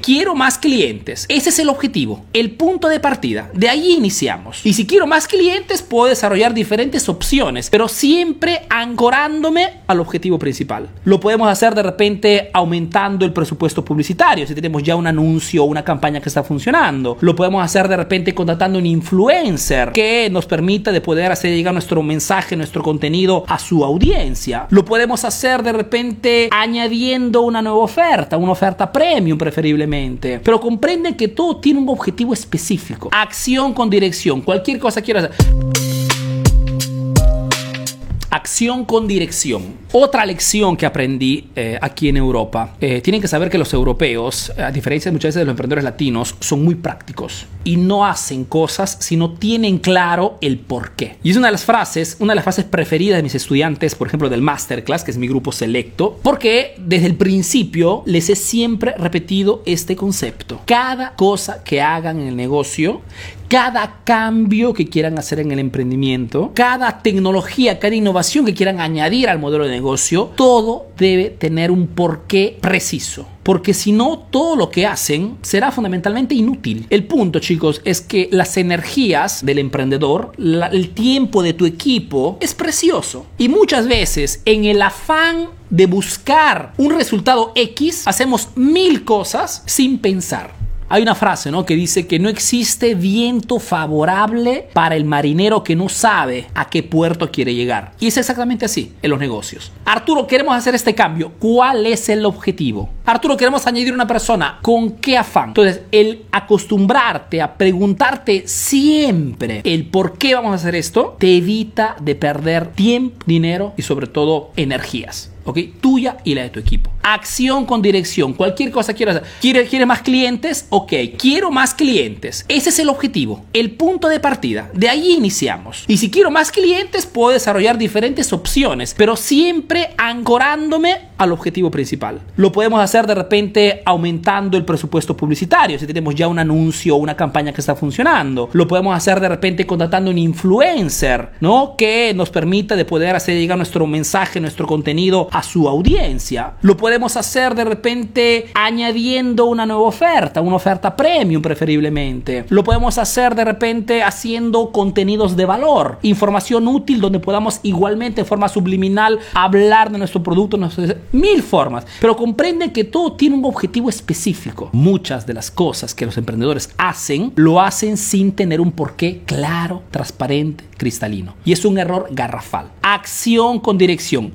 quiero más clientes. Ese es el objetivo, el punto de partida. De ahí iniciamos. Y si quiero más clientes, puedo desarrollar diferentes opciones, pero siempre ancorándome al objetivo principal. Lo podemos hacer de repente aumentando el presupuesto publicitario, si tenemos ya un anuncio o una campaña que está funcionando. Lo podemos hacer de repente contratando un influencer que nos permita de poder hacer llegar nuestro mensaje, nuestro contenido a su audiencia. Lo podemos hacer de repente añadiendo una nueva oferta, una oferta premium preferiblemente. Pero comprenden que todo tiene un objetivo específico. Acción con dirección. Cualquier cosa quiero hacer. Acción con dirección. Otra lección que aprendí eh, aquí en Europa. Eh, tienen que saber que los europeos, a diferencia muchas veces de los emprendedores latinos, son muy prácticos y no hacen cosas si no tienen claro el por qué. Y es una de las frases, una de las frases preferidas de mis estudiantes, por ejemplo, del Masterclass, que es mi grupo selecto, porque desde el principio les he siempre repetido este concepto. Cada cosa que hagan en el negocio, cada cambio que quieran hacer en el emprendimiento, cada tecnología, cada innovación que quieran añadir al modelo de negocio, todo debe tener un porqué preciso. Porque si no, todo lo que hacen será fundamentalmente inútil. El punto, chicos, es que las energías del emprendedor, el tiempo de tu equipo es precioso. Y muchas veces, en el afán de buscar un resultado X, hacemos mil cosas sin pensar. Hay una frase, ¿no? Que dice que no existe viento favorable para el marinero que no sabe a qué puerto quiere llegar. Y es exactamente así en los negocios. Arturo, queremos hacer este cambio. ¿Cuál es el objetivo? Arturo, queremos añadir una persona. ¿Con qué afán? Entonces, el acostumbrarte a preguntarte siempre el por qué vamos a hacer esto, te evita de perder tiempo, dinero y sobre todo energías. ¿Ok? Tuya y la de tu equipo. Acción con dirección, cualquier cosa quieras hacer. ¿Quieres, ¿Quieres más clientes? Ok, quiero más clientes. Ese es el objetivo, el punto de partida. De ahí iniciamos. Y si quiero más clientes, puedo desarrollar diferentes opciones, pero siempre ancorándome al objetivo principal. Lo podemos hacer de repente aumentando el presupuesto publicitario, si tenemos ya un anuncio o una campaña que está funcionando. Lo podemos hacer de repente contratando un influencer, ¿no? Que nos permita de poder hacer llegar nuestro mensaje, nuestro contenido a su audiencia. Lo podemos hacer de repente añadiendo una nueva oferta, una oferta premium preferiblemente. Lo podemos hacer de repente haciendo contenidos de valor, información útil donde podamos igualmente de forma subliminal hablar de nuestro producto, mil formas. Pero comprenden que todo tiene un objetivo específico. Muchas de las cosas que los emprendedores hacen, lo hacen sin tener un porqué claro, transparente, cristalino. Y es un error garrafal. Acción con dirección.